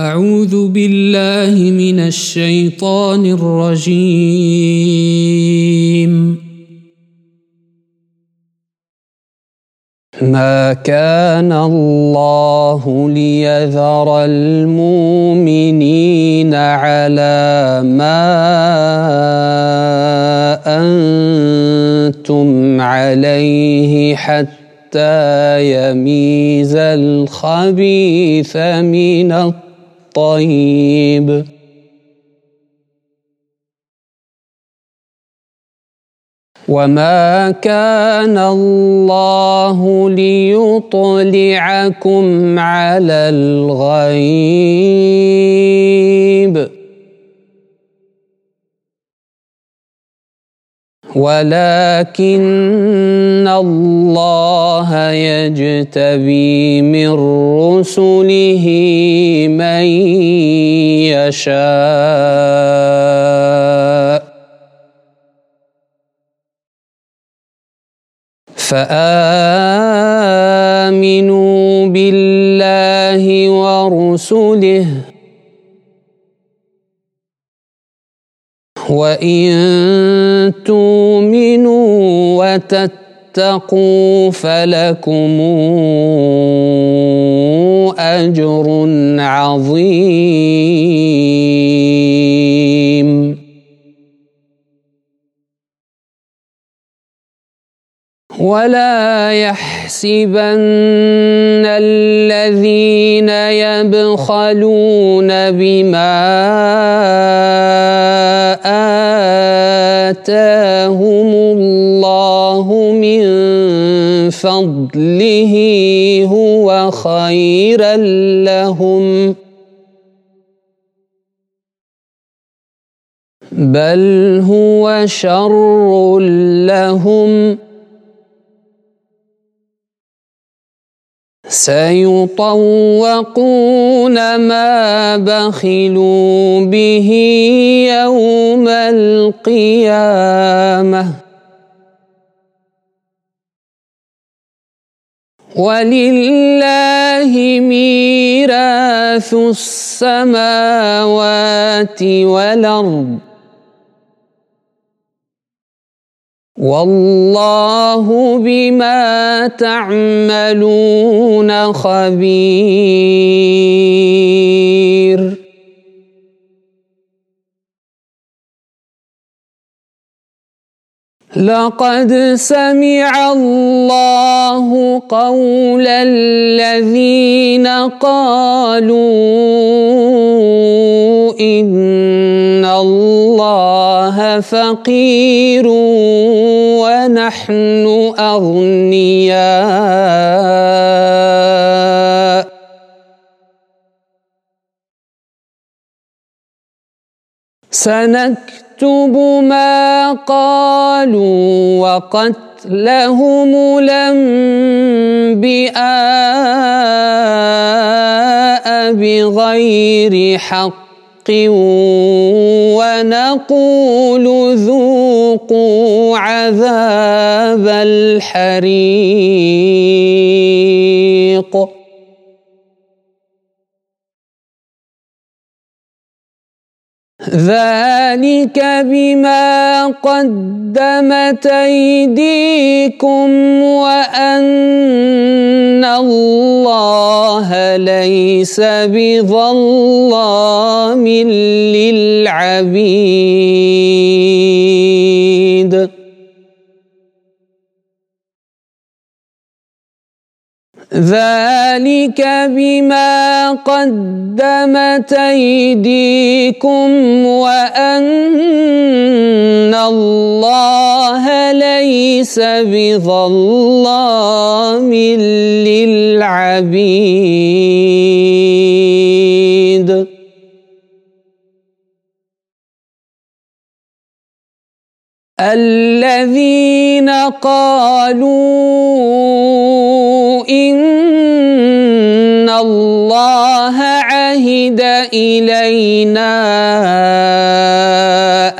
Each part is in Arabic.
أعوذ بالله من الشيطان الرجيم. ما كان الله ليذر المؤمنين على ما أنتم عليه حتى يميز الخبيث من الطيب. الطيب. وما كان الله ليطلعكم على الغيب. ولكن الله يجتبي من رسله من يشاء. فآمنوا بالله ورسله وإن تؤمنوا وتتقوا فلكم أجر عظيم. ولا يحسبن الذين يبخلون بما آتاهم الله من فضله هو خيرا لهم. بل هو شر لهم. سيطوقون ما بخلوا به يوم القيامة. ولله ميراث السماوات والأرض. والله بما تعملون خبير. لقد سمع الله قول الذين قالوا إن الله فقير ونحن أغنياء. سنكتب ما قالوا وقتلهم الأنبياء بغير حق ونقول ذوقوا عذاب الحريق. ذلك بما قدمت أيديكم وأن الله ليس بظلام للعبيد. ذلك بما قدمت أيديكم وأن الله ليس بظلام للعبيد. الذين قالوا إن الله عهد إلينا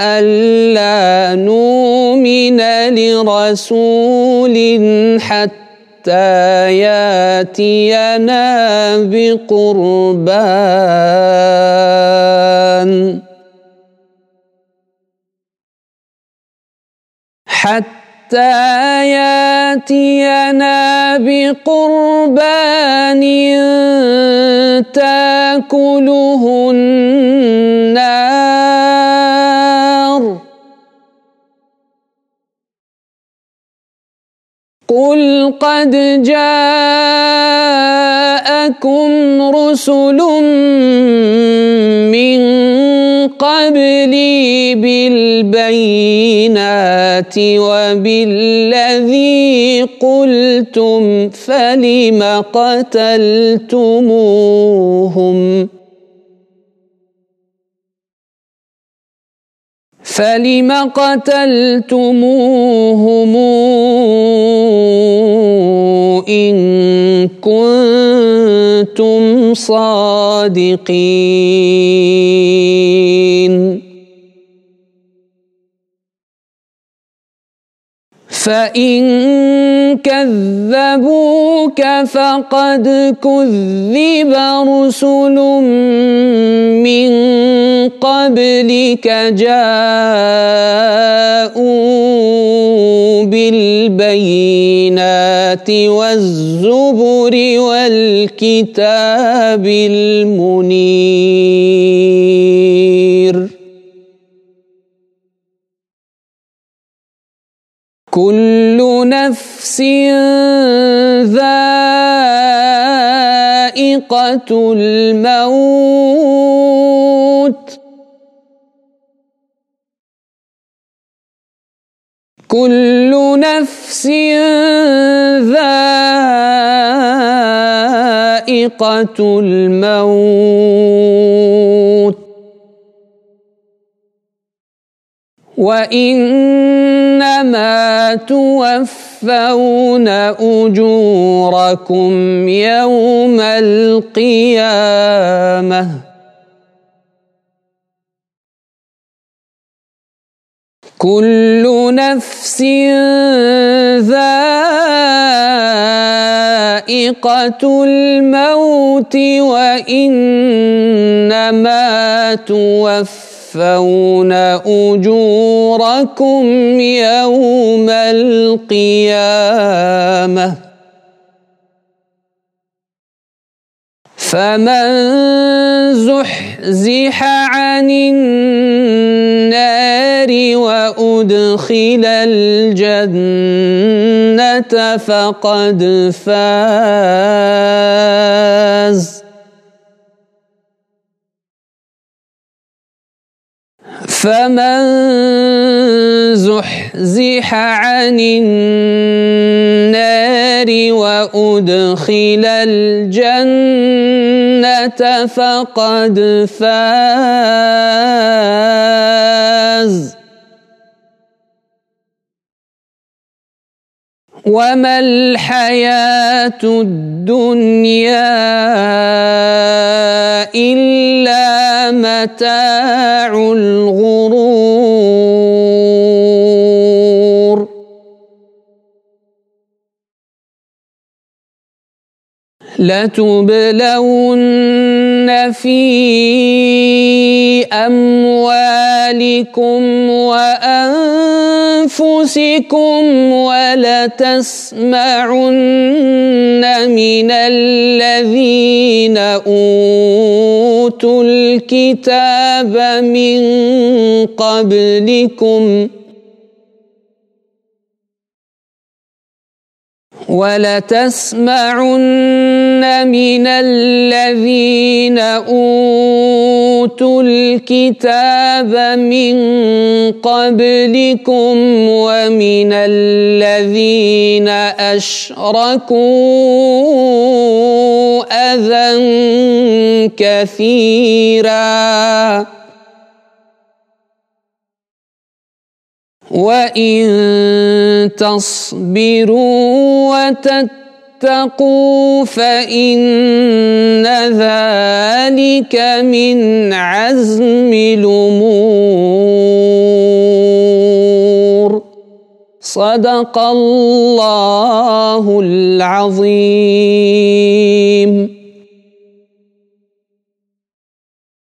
ألا نؤمن لرسول حتى حتى ياتينا بقربان. حتى ياتينا بقربان تاكله النار قل قد جاءكم رسل من قبلي بالبينات وبالذي قلتم فلم قتلتموهم فلم قتلتموهم إن كنتم صادقين؟ فإن كذبوك فقد كذب رسل قبلك جاءوا بالبينات والزبر والكتاب المنير. كل نفس ذائقة الموت. كل نفس ذائقة الموت. وإنما توفون أجوركم يوم القيامة. كل نفس ذائقة الموت وإنما توفون أجوركم يوم القيامة. فمن زحزح عن النار وأدخل الجنة فقد فاز فمن زحزح عن النار وأدخل الجنة فقد فاز. وما الحياة الدنيا إلا متاع الغرور. لتبلون في أموالكم وأنفسكم ولتسمعن من الذين أوتوا الكتاب من قبلكم ولتسمعن من الذين أوتوا الكتاب من قبلكم ومن الذين أشركوا أذى كثيراً وإن تصبروا وتتقوا فإن ذلك من عزم الأمور. صدق الله العظيم.